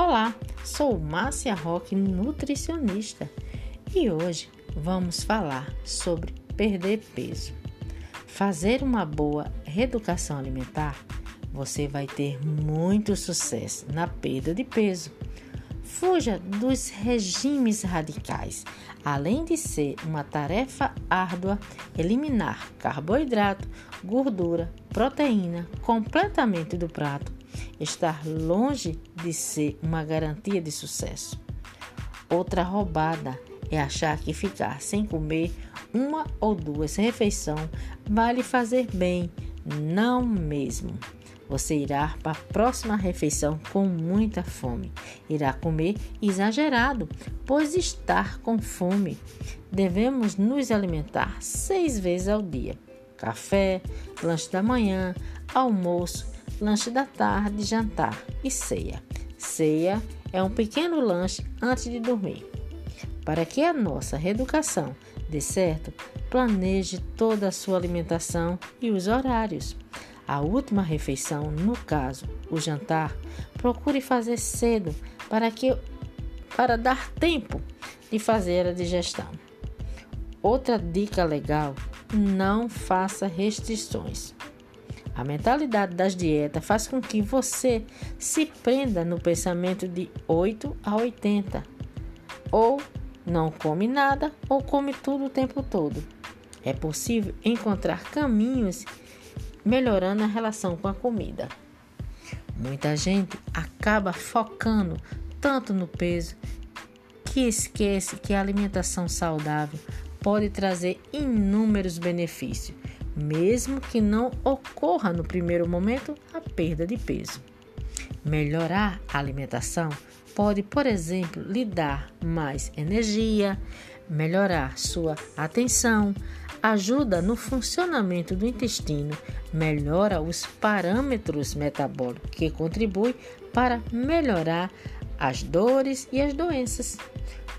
Olá, sou Márcia Roque, nutricionista, e hoje vamos falar sobre perder peso. Fazer uma boa reeducação alimentar, você vai ter muito sucesso na perda de peso. Fuja dos regimes radicais. Além de ser uma tarefa árdua, eliminar carboidrato, gordura, proteína completamente do prato estar longe de ser uma garantia de sucesso. Outra roubada é achar que ficar sem comer uma ou duas refeições vale fazer bem. Não mesmo. Você irá para a próxima refeição com muita fome. Irá comer exagerado, pois estar com fome. Devemos nos alimentar seis vezes ao dia: café, lanche da manhã, almoço lanche da tarde, jantar e ceia. Ceia é um pequeno lanche antes de dormir. Para que a nossa reeducação dê certo, planeje toda a sua alimentação e os horários. A última refeição, no caso, o jantar, procure fazer cedo para que para dar tempo de fazer a digestão. Outra dica legal: não faça restrições. A mentalidade das dietas faz com que você se prenda no pensamento de 8 a 80. Ou não come nada ou come tudo o tempo todo. É possível encontrar caminhos melhorando a relação com a comida. Muita gente acaba focando tanto no peso que esquece que a alimentação saudável pode trazer inúmeros benefícios mesmo que não ocorra no primeiro momento a perda de peso. Melhorar a alimentação pode, por exemplo, lhe dar mais energia, melhorar sua atenção, ajuda no funcionamento do intestino, melhora os parâmetros metabólicos, que contribui para melhorar as dores e as doenças.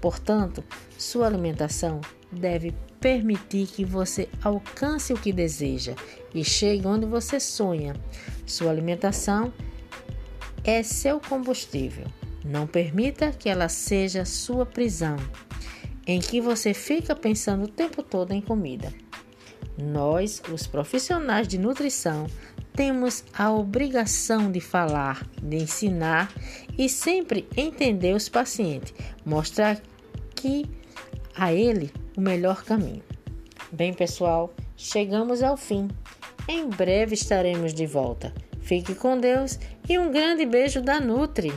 Portanto, sua alimentação deve permitir que você alcance o que deseja e chegue onde você sonha. Sua alimentação é seu combustível. Não permita que ela seja sua prisão, em que você fica pensando o tempo todo em comida. Nós, os profissionais de nutrição, temos a obrigação de falar, de ensinar e sempre entender os pacientes, mostrar que a ele o melhor caminho. Bem, pessoal, chegamos ao fim. Em breve estaremos de volta. Fique com Deus e um grande beijo da Nutri.